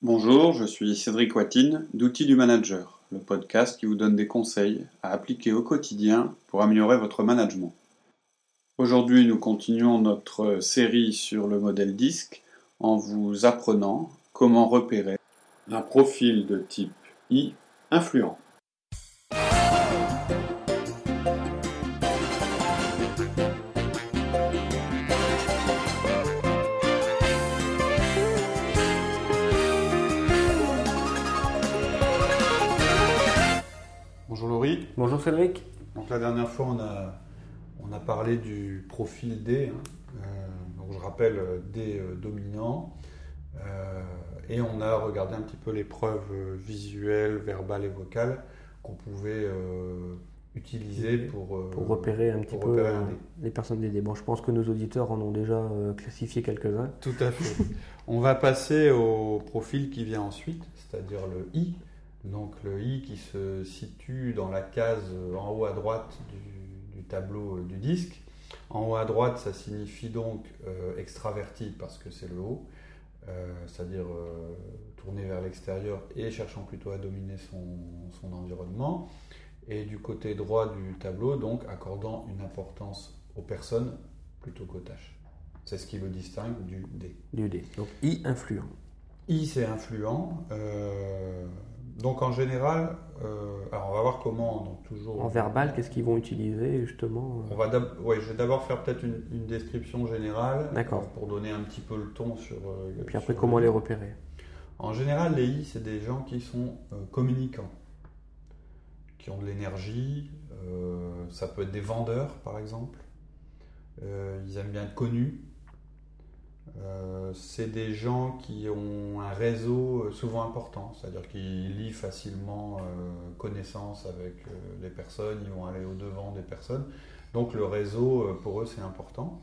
Bonjour, je suis Cédric Watine d'Outils du Manager, le podcast qui vous donne des conseils à appliquer au quotidien pour améliorer votre management. Aujourd'hui, nous continuons notre série sur le modèle DISC en vous apprenant comment repérer un profil de type I influent. Bonjour Laurie. Bonjour Cédric. Donc la dernière fois, on a, on a parlé du profil D. hein. Euh, donc je rappelle euh, D euh, dominant. Euh, et on a regardé un petit peu les preuves visuelles, verbales et vocales qu'on pouvait utiliser pour, Pour repérer un petit pour peu D. les personnes dés. Bon, je pense que nos auditeurs en ont déjà classifié quelques-uns. Tout à fait. On va passer au profil qui vient ensuite, c'est-à-dire le I. Donc le I qui se situe dans la case en haut à droite du, du tableau euh, du disque. En haut à droite, ça signifie donc euh, extraverti parce que c'est le haut, euh, c'est-à-dire euh, tourné vers l'extérieur et cherchant plutôt à dominer son, son environnement. Et du côté droit du tableau, donc accordant une importance aux personnes plutôt qu'aux tâches. C'est ce qui le distingue du D. Du dé. Donc I influent. I, c'est influent. Euh, donc en général, euh, alors on va voir comment, donc toujours. En verbal, qu'est-ce qu'ils vont utiliser justement euh, On va ouais, je vais d'abord faire peut-être une, une description générale euh, pour donner un petit peu le ton sur. euh, Et puis après, sur comment le- les repérer En général, les I, c'est des gens qui sont euh, communicants, qui ont de l'énergie. euh, ça peut être des vendeurs, par exemple. Euh, ils aiment bien être connus. Euh, c'est des gens qui ont un réseau euh, souvent important, c'est-à-dire qu'ils lient facilement euh, connaissance avec euh, les personnes, ils vont aller au-devant des personnes. Donc le réseau, pour eux, c'est important.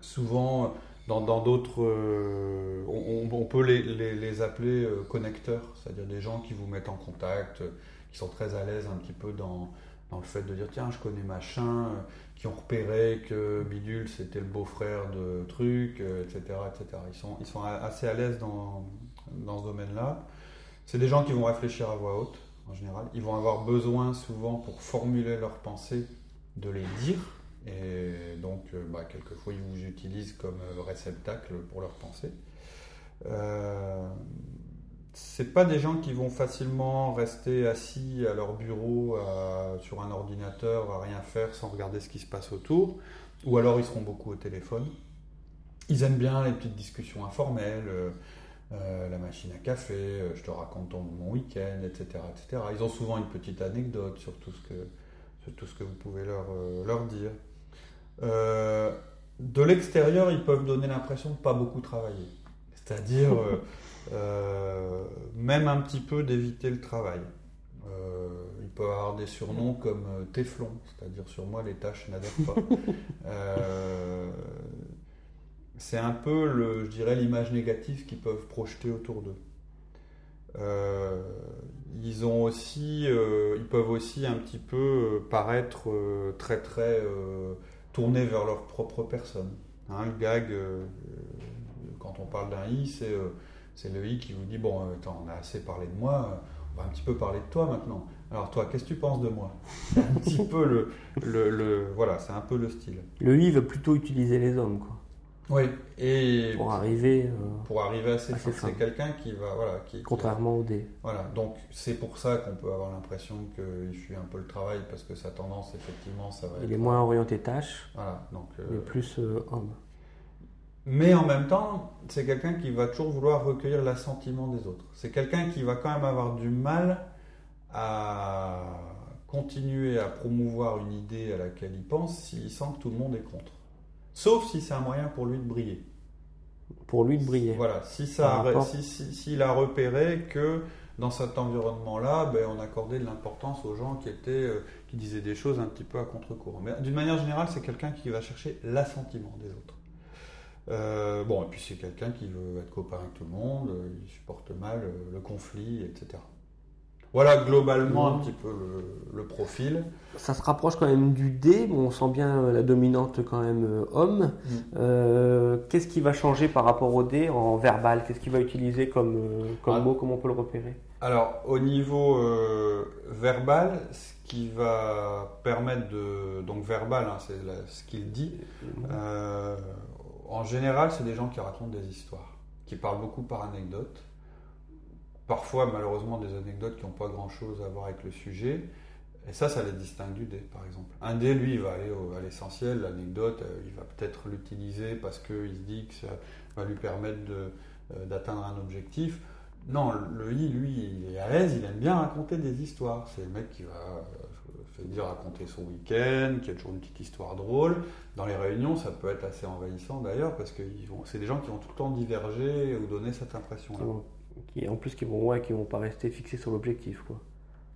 Souvent, dans d'autres, on, peut les, les- appeler connecteurs, c'est-à-dire des gens qui vous mettent en contact, qui sont très à l'aise un petit peu dans, le fait de dire tiens, je connais machin, euh, qui ont repéré que Bidule c'était le beau-frère de truc, euh, etc., etc. Ils sont, assez à l'aise dans, ce domaine-là. C'est des gens qui vont réfléchir à voix haute, en général. Ils vont avoir besoin souvent pour formuler leurs pensées de les dire. Et donc, euh, bah, quelquefois, ils vous utilisent comme réceptacle pour leurs pensées. C'est pas des gens qui vont facilement rester assis à leur bureau à- sur un ordinateur à rien faire sans regarder ce qui se passe autour, ou alors ils seront beaucoup au téléphone. Ils aiment bien les petites discussions informelles, euh, euh, la machine à café, euh, je te raconte mon week-end, etc., etc. Ils ont souvent une petite anecdote sur tout ce que, ce vous pouvez leur, euh, dire. Euh, de l'extérieur, ils peuvent donner l'impression de pas beaucoup travailler. C'est-à-dire, euh, euh, même un petit peu d'éviter le travail. Euh, ils peuvent avoir des surnoms comme euh, Téflon, c'est-à-dire sur moi les tâches n'adhèrent pas. Euh, c'est un peu, le, je dirais, l'image négative qu'ils peuvent projeter autour d'eux. Euh, ils ont aussi, euh, ils peuvent aussi un petit peu paraître euh, très très tournés vers leur propre personne. Hein, le gag, quand on parle d'un i, c'est euh, c'est le i qui vous dit bon, euh, attends, on a assez parlé de moi, euh, on va un petit peu parler de toi maintenant. Alors toi, qu'est-ce que tu penses de moi? C'est un petit peu le, le, le- voilà, c'est un peu le style. Le I veut plutôt utiliser les hommes, quoi. Oui. Et Pour arriver, euh, pour arriver à ses ses c'est quelqu'un qui va, voilà, qui, qui- contrairement au dé. Voilà, donc c'est pour ça qu'on peut avoir l'impression qu'il fuit un peu le travail parce que sa tendance, effectivement, ça va Il être. est moins orienté tâche, Voilà, donc. euh, mais plus euh, homme. Mais en même temps, c'est quelqu'un qui va toujours vouloir recueillir l'assentiment des autres. C'est quelqu'un qui va quand même avoir du mal à continuer à promouvoir une idée à laquelle il pense s'il sent que tout le monde est contre. Sauf si c'est un moyen pour lui de briller. Pour lui de briller. Voilà, si ça, rapport- si, si- s'il a repéré que dans cet environnement-là, ben, on accordait de l'importance aux gens qui étaient, euh, qui disaient des choses un petit peu à contre-courant. Mais d'une manière générale, c'est quelqu'un qui va chercher l'assentiment des autres. Euh, bon, et puis c'est quelqu'un qui veut être copain avec tout le monde, euh, il supporte mal euh, le conflit, etc. Voilà globalement un Mhm. petit peu le, le profil. Ça se rapproche quand même du D, bon, on sent bien la dominante quand même homme. Mm. Euh, Qu'est-ce qui va changer par rapport au D en verbal? Qu'est-ce qu'il va utiliser comme, comme Ah. mot? Comment on peut le repérer? Alors, au niveau euh, verbal, ce qui va permettre de. Donc, verbal, hein, c'est ce qu'il dit. Euh, en général, c'est des gens qui racontent des histoires, qui parlent beaucoup par anecdote. Parfois, malheureusement, des anecdotes qui n'ont pas grand-chose à voir avec le sujet. Et ça, ça les distingue du dé, par exemple. Un dé, lui, il va aller à l'essentiel. L'anecdote, euh, il va peut-être l'utiliser parce qu'il se dit que ça va lui permettre euh, d'atteindre un objectif. Non, le I, lui, il est à l'aise, il aime bien raconter des histoires. C'est le mec qui va, euh, je vais dire, raconter son week-end, qui a toujours une petite histoire drôle. Dans les réunions, ça peut être assez envahissant d'ailleurs, parce que c'est des gens qui vont tout le temps diverger ou donner cette impression-là. qui- en plus, qui vont, ouais, qui vont pas rester fixés sur l'objectif. quoi.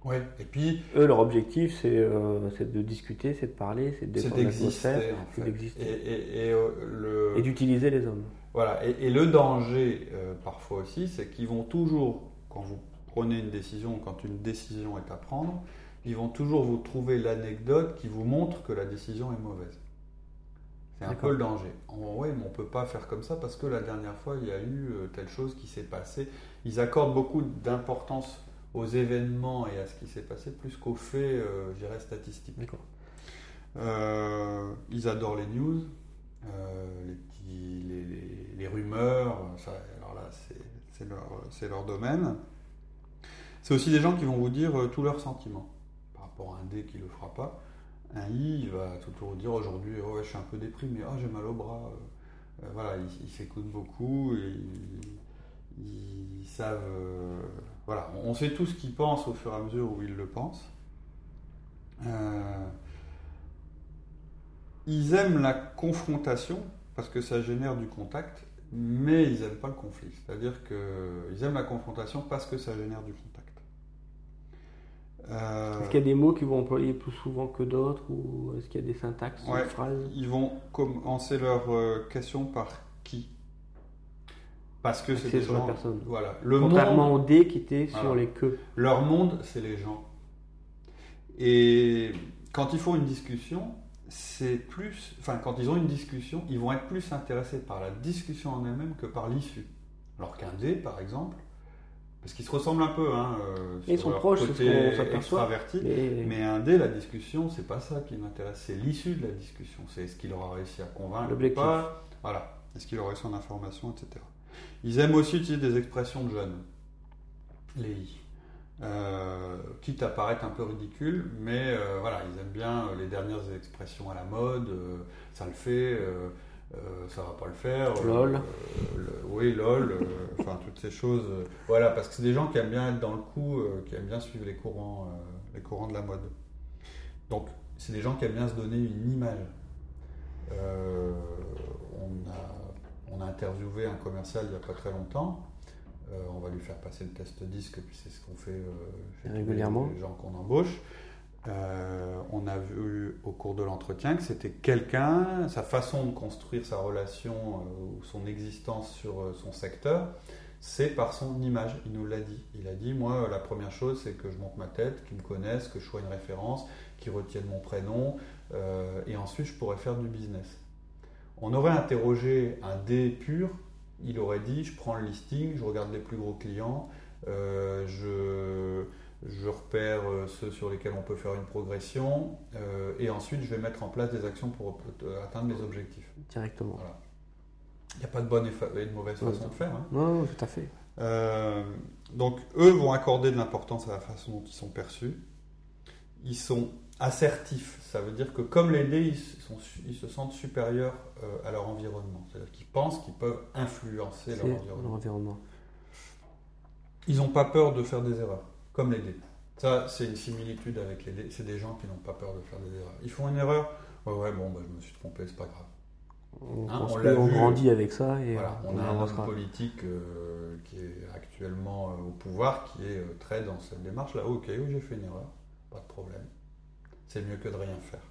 Ouais. Et puis, Eux, leur objectif, c'est euh, de discuter, c'est de parler, c'est de c'est détendre l'atmosphère d'exister, en c'est fait. d'exister. Et, et- et, euh, le... et d'utiliser les hommes. Voilà, et, et le danger euh, parfois aussi, c'est qu'ils vont toujours, quand vous prenez une décision, quand une décision est à prendre, ils vont toujours vous trouver l'anecdote qui vous montre que la décision est mauvaise. C'est un peu le danger. Ouais, mais on peut pas faire comme ça parce que la dernière fois il y a eu euh, telle chose qui s'est passée. Ils accordent beaucoup d'importance aux événements et à ce qui s'est passé plus qu'aux faits, euh, je dirais, statistiques. Euh, ils adorent les news, euh, les, petits, les, les- les rumeurs, ça, alors là c'est, leur, domaine. C'est aussi des gens qui vont vous dire tous leurs sentiments un D qui le fera pas. Un I, il va toujours dire aujourd'hui oh, ouais, je suis un peu déprimé, oh, j'ai mal au bras. Euh, voilà, ils, s'écoutent beaucoup, et ils, savent. euh, voilà, on, on sait tout ce qu'ils pensent au fur et à mesure où ils le pensent. Euh, ils aiment la confrontation parce que ça génère du contact, mais ils n'aiment pas le conflit. C'est-à-dire qu'ils aiment la confrontation parce que ça génère du contact. Euh, Est-ce qu'il y a des mots qui vont employer plus souvent que d'autres ou est-ce qu'il y a des syntaxes, Ouais. des phrases? ils vont commencer leur euh, question par qui? Parce que c'est sur la gens. personne. Voilà. Le Contrairement monde, au D qui était sur les que. leur monde, c'est les gens. Et quand ils font une discussion, c'est plus. Enfin, quand ils ont une discussion, ils vont être plus intéressés par la discussion en elle-même que par l'issue. Alors qu'un D, par exemple, parce qu'ils se ressemblent un peu, hein, euh, Ils sont proches, côté extraverti. Mais, Mais un dé, la discussion, c'est pas ça qui m'intéresse, c'est l'issue de la discussion. C'est est-ce qu'il aura réussi à convaincre ou pas. Voilà. Est-ce qu'il aura réussi en information, etc. Ils aiment aussi utiliser des expressions de jeunes, les I. Euh, quitte à paraître un peu ridicule, mais euh, voilà, ils aiment bien euh, les dernières expressions à la mode, euh, ça le fait, ça va pas le faire. euh, Lol. euh, le- oui, lol, euh, enfin toutes ces choses. euh, voilà, parce que c'est des gens qui aiment bien être dans le coup, euh, qui aiment bien suivre les courants, euh, les courants de la mode. Donc, c'est des gens qui aiment bien se donner une image. Euh, on, a, on a interviewé un commercial il n'y a pas très longtemps. Euh, on va lui faire passer le test disque, puis c'est ce qu'on fait euh, chez Régulièrement. les gens qu'on embauche. Euh, on a vu au cours de l'entretien que c'était quelqu'un, sa façon de construire sa relation euh, ou son existence sur euh, son secteur, c'est par son image. Il nous l'a dit. Il a dit Moi, la première chose, c'est que je monte ma tête, qu'ils me connaissent, que je sois une référence, qu'ils retiennent mon prénom, et ensuite je pourrais faire du business. On aurait interrogé un D pur, il aurait dit Je prends le listing, je regarde les plus gros clients, je je repère euh, ceux sur lesquels on peut faire une progression euh, et ensuite je vais mettre en place des actions pour euh, atteindre mes objectifs. directement. Voilà. Il n'y a pas de bonne et, de mauvaise Ouais. façon de faire. hein. Non, non, tout à fait. Euh, donc eux vont accorder de l'importance à la façon dont ils sont perçus. Ils sont assertifs, ça veut dire que comme les dés, ils, sont su- ils se sentent supérieurs euh, à leur environnement. C'est-à-dire qu'ils pensent qu'ils peuvent influencer leur environnement. Ils n'ont pas peur de faire des erreurs, comme les dés. Ça, c'est une similitude avec les dés. C'est des gens qui n'ont pas peur de faire des erreurs. Ils font une erreur, ouais, ouais, bon, bah, je me suis trompé, c'est pas grave. On, Hein, on on grandit avec ça et Voilà, on on a un homme politique euh, qui est actuellement euh, au pouvoir, qui est euh, très dans cette démarche-là. Ok, oui, j'ai fait une erreur, pas de problème. C'est mieux que de rien faire.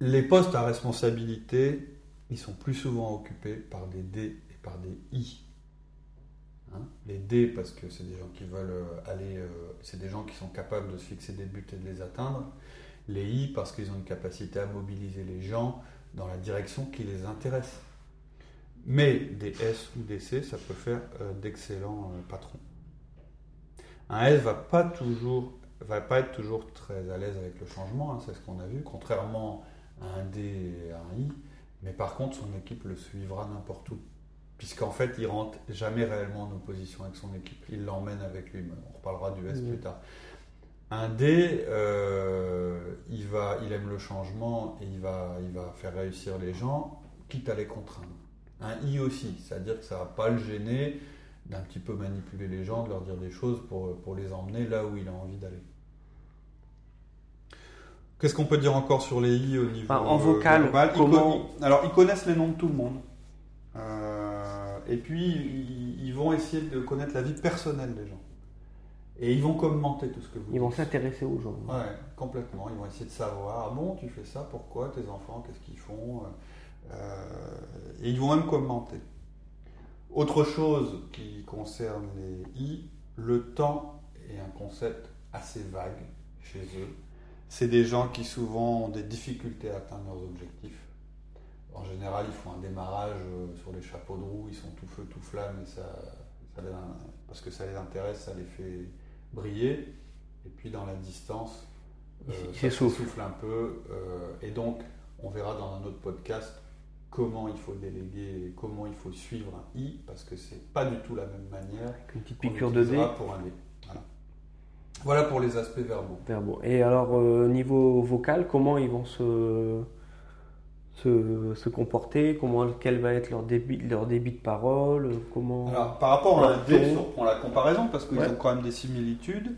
Les postes à responsabilité, ils sont plus souvent occupés par des D et par des I. Hein Les D parce que c'est des gens qui veulent euh, aller, euh, c'est des gens qui sont capables de se fixer des buts et de les atteindre. Les I parce qu'ils ont une capacité à mobiliser les gens dans la direction qui les intéresse. Mais des S ou des C, ça peut faire euh, d'excellents patrons. Un S va pas toujours, va pas être toujours très à l'aise avec le changement, hein, c'est ce qu'on a vu, contrairement à un D et à un I. Mais par contre, son équipe le suivra n'importe où. Puisqu'en fait, il rentre jamais réellement en opposition avec son équipe. Il l'emmène avec lui. On reparlera du S plus tard. Un D, euh, il, va, il aime le changement et il va, il va faire réussir les gens, quitte à les contraindre. Un I aussi, c'est-à-dire que ça va pas le gêner d'un petit peu manipuler les gens, de leur dire des choses pour, pour les emmener là où il a envie d'aller. Qu'est-ce qu'on peut dire encore sur les I au niveau Enfin, en euh, vocal, global? Ils comment- con- Alors, ils connaissent les noms de tout le monde. Euh, et puis, ils, vont essayer de connaître la vie personnelle des gens. Et ils vont commenter tout ce que vous Ils vont s'intéresser aux gens. Ouais, complètement. Ils vont essayer de savoir, ah bon, tu fais ça, pourquoi Tes enfants, qu'est-ce qu'ils font Euh, Et ils vont même commenter. Autre chose qui concerne les I, le temps est un concept assez vague chez eux. C'est des gens qui souvent ont des difficultés à atteindre leurs objectifs. En général, ils font un démarrage euh, sur les chapeaux de roue, ils sont tout feu, tout flamme, et ça, ça les- parce que ça les intéresse, ça les fait briller. Et puis dans la distance, Ils euh, ça s'essouffle un peu. euh, et donc, on verra dans un autre podcast comment il faut déléguer, comment il faut suivre un I, parce que c'est pas du tout la même manière Avec une petite piqûre de dé. pour un D. Voilà. Voilà pour les aspects verbaux. Verbaux. Et alors, euh, niveau vocal, comment ils vont se, se, se comporter Comment, Quel va être leur débit, leur débit de parole comment... Alors, par rapport à un D, si on prend la comparaison, parce qu'ils Ouais. ont quand même des similitudes,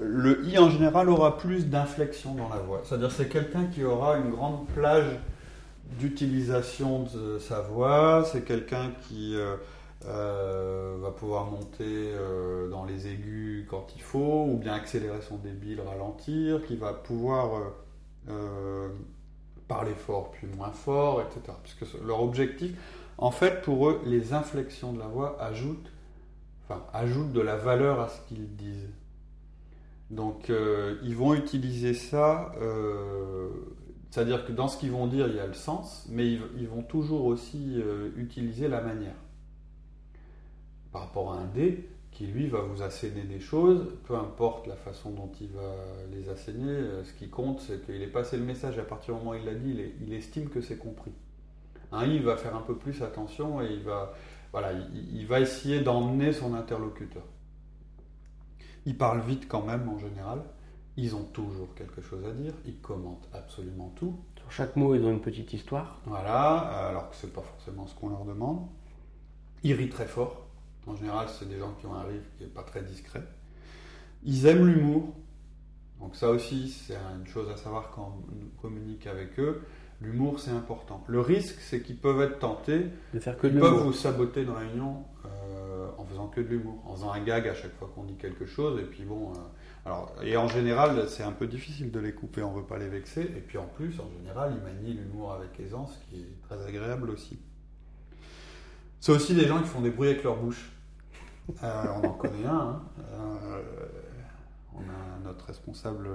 le I en général aura plus d'inflexion dans la voix. C'est-à-dire c'est quelqu'un qui aura une grande plage d'utilisation de sa voix, c'est quelqu'un qui euh, euh, va pouvoir monter euh, dans les aigus quand il faut, ou bien accélérer son débit, le ralentir, qui va pouvoir euh, parler fort puis moins fort, etc. Puisque ce- leur objectif, en fait, pour eux, les inflexions de la voix ajoutent, de la valeur à ce qu'ils disent. Donc, euh, ils vont utiliser ça, euh, c'est-à-dire que dans ce qu'ils vont dire, il y a le sens, mais ils, ils vont toujours aussi euh, utiliser la manière. Par rapport à un dé, qui lui va vous asséner des choses, peu importe la façon dont il va les asséner, euh, ce qui compte, c'est qu'il ait passé le message, à partir du moment où il l'a dit, il, est- il estime que c'est compris. Un I va faire un peu plus attention et il va, voilà, il, il va essayer d'emmener son interlocuteur. Ils parlent vite quand même en général. Ils ont toujours quelque chose à dire. Ils commentent absolument tout. Sur chaque mot, ils ont une petite histoire. Voilà, alors que c'est pas forcément ce qu'on leur demande. Ils rient très fort. En général, c'est des gens qui ont un rire qui n'est pas très discret. Ils aiment l'humour. Donc ça aussi, c'est une chose à savoir quand on communique avec eux. L'humour, c'est important. Le risque, c'est qu'ils peuvent être tentés De faire que de ils peuvent vous saboter une réunion euh, en faisant que de l'humour, en faisant un gag à chaque fois qu'on dit quelque chose. Et puis bon, euh, alors et en général, c'est un peu difficile de les couper. On veut pas les vexer. Et puis en plus, en général, ils manient l'humour avec aisance, ce qui est très agréable aussi. C'est aussi des gens qui font des bruits avec leur bouche. Euh, on en connaît un. hein. Euh, on a notre responsable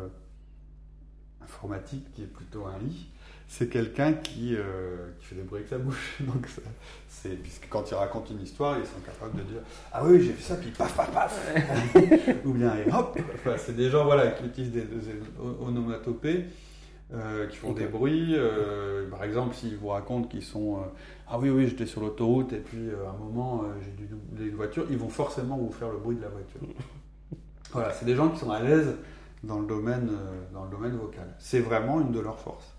informatique qui est plutôt un lit. C'est quelqu'un qui, euh, qui fait des bruits avec sa bouche. Donc ça- c'est puisque quand il raconte une histoire, ils sont capables de dire ah oui j'ai fait ça puis paf paf paf ou bien et hop. Enfin, c'est des gens voilà qui utilisent des, des onomatopées. Euh, qui font des bruits, euh, par exemple s'ils vous racontent qu'ils sont euh, ah oui oui j'étais sur l'autoroute et puis à un moment j'ai dû doubler une voiture, ils vont forcément vous faire le bruit de la voiture. Voilà, c'est des gens qui sont à l'aise dans le domaine dans le domaine vocal. C'est vraiment une de leurs forces.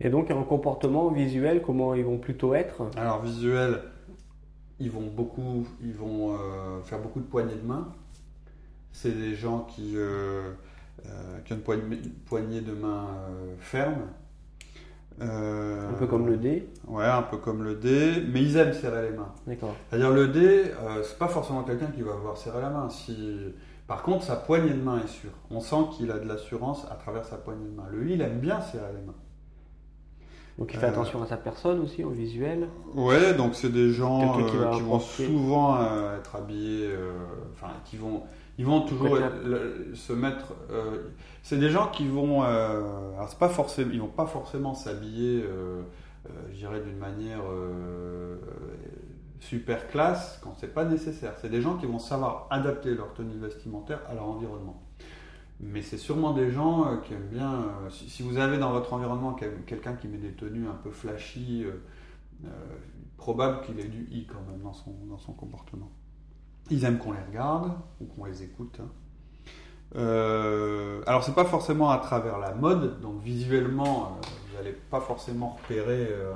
Et donc, en comportement visuel, comment ils vont plutôt être? Alors visuel, ils vont beaucoup, ils vont euh, faire beaucoup de poignées de main. C'est des gens qui, euh, euh, qui ont une poignée, de main euh, ferme. Euh, Un peu comme le dé. Ouais, un peu comme le dé, mais ils aiment serrer les mains. D'accord. C'est-à-dire le dé, euh, c'est pas forcément quelqu'un qui va vouloir serrer la main. Si... Par contre, sa poignée de main est sûre. On sent qu'il a de l'assurance à travers sa poignée de main. Le il aime bien serrer les mains. Donc il fait attention à sa personne aussi, au visuel. Ouais, donc c'est des gens qui vont souvent être habillés, enfin qui vont, ils vont toujours le- se mettre. euh, c'est des gens qui vont, euh, alors pas forcément, ils vont pas forcément s'habiller, euh, euh, je dirais d'une manière euh, super classe quand c'est pas nécessaire. C'est des gens qui vont savoir adapter leur tenue vestimentaire à leur environnement. Mais c'est sûrement des gens qui aiment bien. si, si vous avez dans votre environnement quel- quelqu'un qui met des tenues un peu flashy, probable qu'il ait du i quand même dans son, dans son comportement. Ils aiment qu'on les regarde ou qu'on les écoute. hein. Euh, alors c'est pas forcément à travers la mode, donc visuellement euh, vous n'allez pas forcément repérer euh,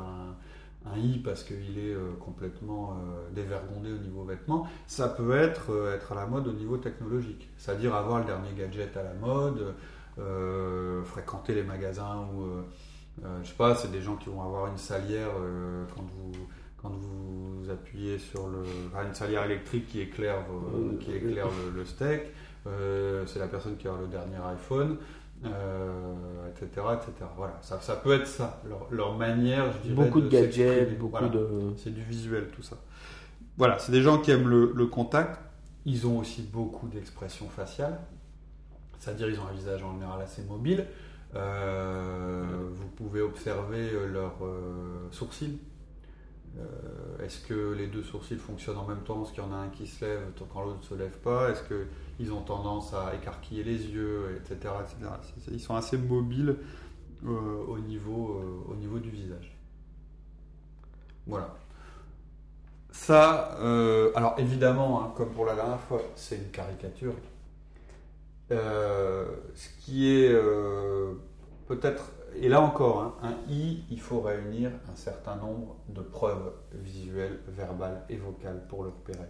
un, i parce qu'il est euh, complètement dévergondé au niveau vêtements. Ça peut être être à la mode au niveau technologique, c'est-à-dire avoir le dernier gadget à la mode, fréquenter les magasins euh, je sais pas, c'est des gens qui vont avoir une salière quand vous quand vous appuyez sur le une salière électrique qui éclaire vos- qui éclaire le, le steak. Euh, c'est la personne qui a le dernier iPhone, euh, etc., etc. Voilà, ça, ça peut être ça, leur, leur manière, je dirais, Beaucoup de gadgets, beaucoup Voilà. de. C'est du visuel, tout ça. Voilà, c'est des gens qui aiment le, le contact. Ils ont aussi beaucoup d'expressions faciales. C'est-à-dire, ils ont un visage en général assez mobile. Euh, vous pouvez observer leurs sourcils. Euh, Est-ce que les deux sourcils fonctionnent en même temps? Est-ce qu'il y en a un qui se lève tant quand l'autre ne se lève pas? Est-ce qu'ils ont tendance à écarquiller les yeux, etc. etc. Ils sont assez mobiles euh, au, niveau, euh, au niveau du visage. Voilà. Ça, alors évidemment, hein, comme pour la dernière fois, c'est une caricature. Ce qui est peut-être, et là encore, hein, un i, il faut réunir un certain nombre de preuves visuelles, verbales et vocales pour le repérer.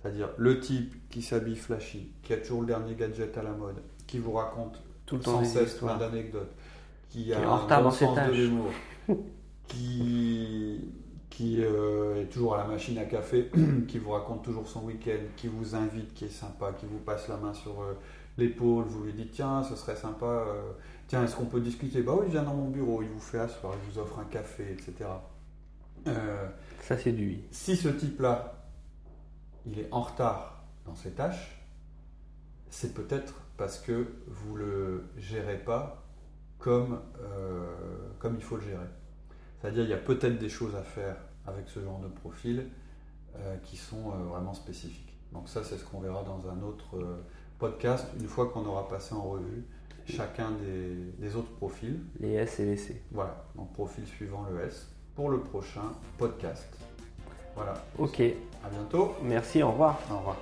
C'est-à-dire le type qui s'habille flashy, qui a toujours le dernier gadget à la mode, qui vous raconte Tout le sans cesse plein d'anecdotes, qui est a en un retard bon dans ses sens de tâches. l'humour, qui, qui euh, est toujours à la machine à café, qui vous raconte toujours son week-end, qui vous invite, qui est sympa, qui vous passe la main sur euh, l'épaule, vous lui dites tiens, ce serait sympa, euh, tiens, est-ce qu'on peut discuter Bah oui, viens dans mon bureau, il vous fait asseoir, il vous offre un café, etc. Euh, Ça, c'est du i. si ce type-là, il est en retard dans ses tâches, c'est peut-être parce que vous le gérez pas comme, euh, comme il faut le gérer. C'est-à-dire il y a peut-être des choses à faire avec ce genre de profil euh, qui sont euh, vraiment spécifiques. Donc ça, c'est ce qu'on verra dans un autre podcast, une fois qu'on aura passé en revue chacun des, des autres profils. Les S et les C. Voilà, donc profil suivant le S pour le prochain podcast. Voilà, Ok, à bientôt. merci, au revoir. Au revoir.